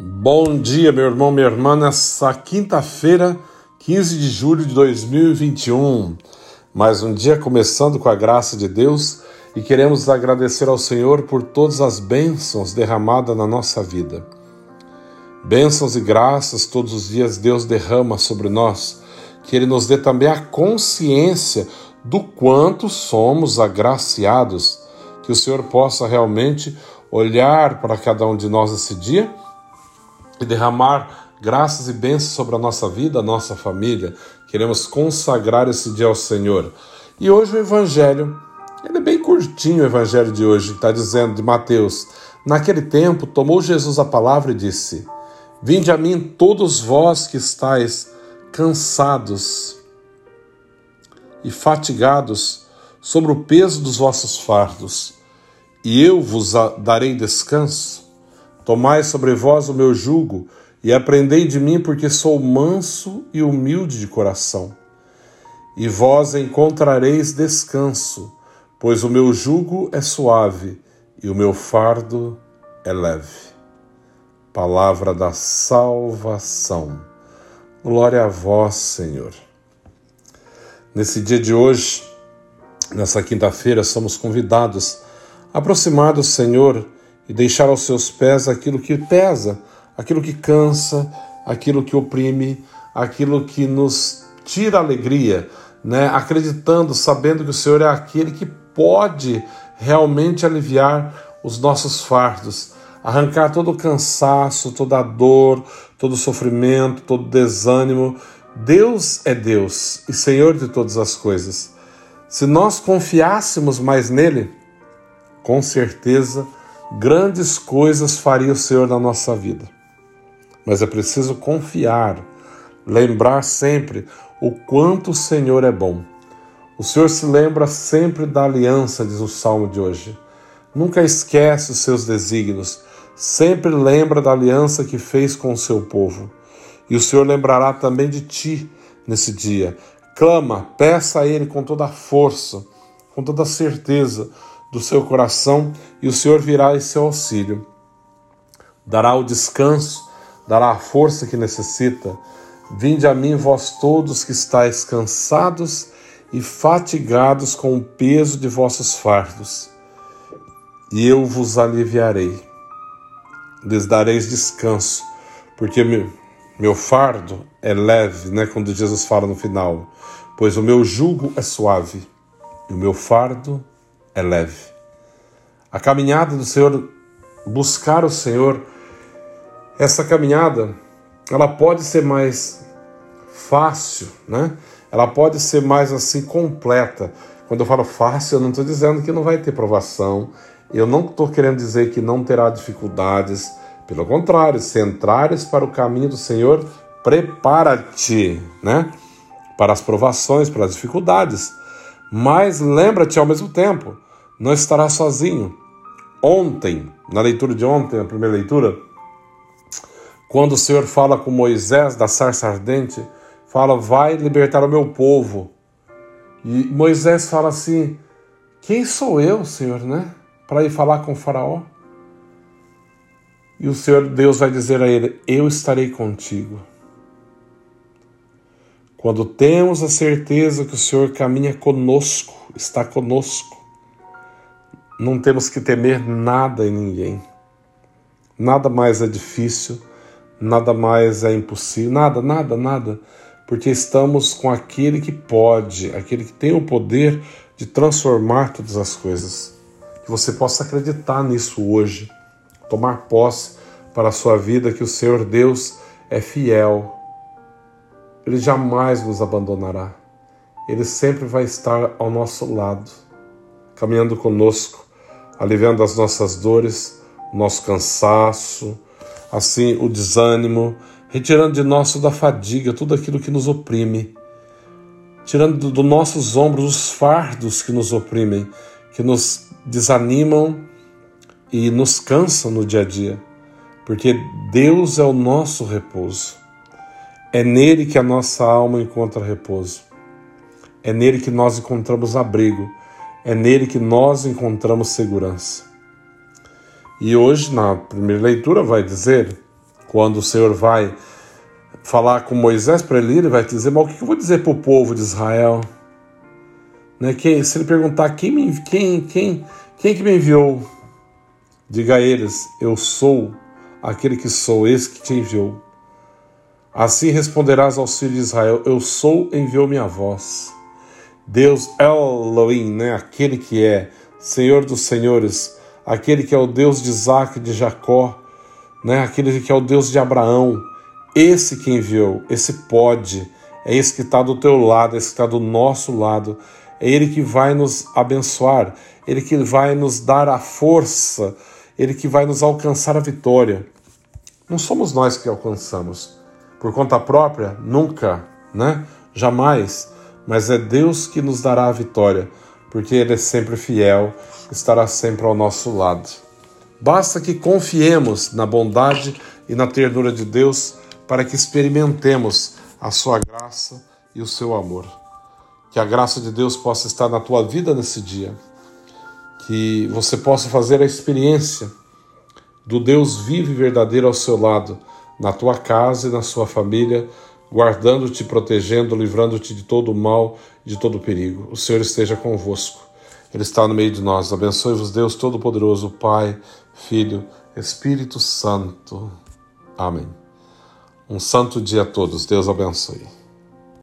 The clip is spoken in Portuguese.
Bom dia, meu irmão, minha irmã, nessa quinta-feira, 15 de julho de 2021. Mais um dia começando com a graça de Deus e queremos agradecer ao Senhor por todas as bênçãos derramadas na nossa vida. Bênçãos e graças todos os dias Deus derrama sobre nós, que Ele nos dê também a consciência do quanto somos agraciados, que o Senhor possa realmente olhar para cada um de nós esse dia e derramar graças e bênçãos sobre a nossa vida, a nossa família. Queremos consagrar esse dia ao Senhor. E hoje o Evangelho, ele é bem curtinho o Evangelho de hoje, está dizendo de Mateus. Naquele tempo, tomou Jesus a palavra e disse: Vinde a mim todos vós que estáis cansados e fatigados sobre o peso dos vossos fardos, e eu vos darei descanso. Tomai sobre vós o meu jugo e aprendei de mim, porque sou manso e humilde de coração. E vós encontrareis descanso, pois o meu jugo é suave e o meu fardo é leve. Palavra da salvação. Glória a vós, Senhor. Nesse dia de hoje, nessa quinta-feira, somos convidados a aproximar do Senhor e deixar aos seus pés aquilo que pesa, aquilo que cansa, aquilo que oprime, aquilo que nos tira alegria, né? acreditando, sabendo que o Senhor é aquele que pode realmente aliviar os nossos fardos, arrancar todo o cansaço, toda a dor, todo o sofrimento, todo o desânimo. Deus é Deus e Senhor de todas as coisas. Se nós confiássemos mais nele, com certeza grandes coisas faria o Senhor na nossa vida. Mas é preciso confiar, lembrar sempre o quanto o Senhor é bom. O Senhor se lembra sempre da aliança, diz o salmo de hoje. Nunca esquece os seus desígnios, sempre lembra da aliança que fez com o seu povo. E o Senhor lembrará também de ti nesse dia. Clama, peça a Ele com toda a força, com toda a certeza, do seu coração e o Senhor virá em seu auxílio. Dará o descanso, dará a força que necessita. Vinde a mim, vós todos que estáis cansados e fatigados com o peso de vossos fardos, e eu vos aliviarei. Lhes dareis descanso, porque meu, meu fardo é leve, né? Quando Jesus fala no final, pois o meu jugo é suave e o meu fardo é leve. A caminhada do Senhor, buscar o Senhor, essa caminhada, ela pode ser mais fácil, né? Ela pode ser mais assim completa. Quando eu falo fácil, eu não estou dizendo que não vai ter provação, eu não estou querendo dizer que não terá dificuldades. Pelo contrário, se entrares para o caminho do Senhor, prepara-te, né? Para as provações, para as dificuldades. Mas lembra-te ao mesmo tempo não estará sozinho. Ontem, na leitura de ontem, a primeira leitura, quando o Senhor fala com Moisés da sarça ardente, fala: Vai libertar o meu povo. E Moisés fala assim: Quem sou eu, Senhor, né? Para ir falar com o Faraó? E o Senhor Deus vai dizer a ele: Eu estarei contigo. Quando temos a certeza que o Senhor caminha conosco, está conosco, não temos que temer nada em ninguém. Nada mais é difícil, nada mais é impossível, nada, nada, nada, porque estamos com aquele que pode, aquele que tem o poder de transformar todas as coisas. Que você possa acreditar nisso hoje, tomar posse para a sua vida que o Senhor Deus é fiel. Ele jamais nos abandonará. Ele sempre vai estar ao nosso lado, caminhando conosco aliviando as nossas dores, o nosso cansaço, assim o desânimo, retirando de nós toda a fadiga, tudo aquilo que nos oprime, tirando dos do nossos ombros os fardos que nos oprimem, que nos desanimam e nos cansam no dia a dia, porque Deus é o nosso repouso. É nele que a nossa alma encontra repouso. É nele que nós encontramos abrigo é nele que nós encontramos segurança. E hoje, na primeira leitura, vai dizer: Quando o Senhor vai falar com Moisés para ele, ele vai dizer: Mas o que eu vou dizer para o povo de Israel? Né? Quem, se ele perguntar quem, me, quem, quem, quem que me enviou, diga a eles: Eu sou aquele que sou, esse que te enviou. Assim responderás aos filhos de Israel: Eu sou, enviou minha voz. Deus Elohim, né? aquele que é Senhor dos Senhores, aquele que é o Deus de Isaac e de Jacó, né? aquele que é o Deus de Abraão, esse que enviou, esse pode, é esse que está do teu lado, é esse que está do nosso lado, é Ele que vai nos abençoar, Ele que vai nos dar a força, Ele que vai nos alcançar a vitória. Não somos nós que alcançamos. Por conta própria, nunca, né? Jamais. Mas é Deus que nos dará a vitória, porque Ele é sempre fiel, estará sempre ao nosso lado. Basta que confiemos na bondade e na ternura de Deus para que experimentemos a Sua graça e o seu amor. Que a graça de Deus possa estar na tua vida nesse dia. Que você possa fazer a experiência do Deus vivo e verdadeiro ao seu lado, na tua casa e na sua família, guardando-te, protegendo, livrando-te de todo o mal de todo perigo. O Senhor esteja convosco. Ele está no meio de nós. Abençoe-vos, Deus Todo-Poderoso, Pai, Filho, Espírito Santo. Amém. Um santo dia a todos. Deus abençoe.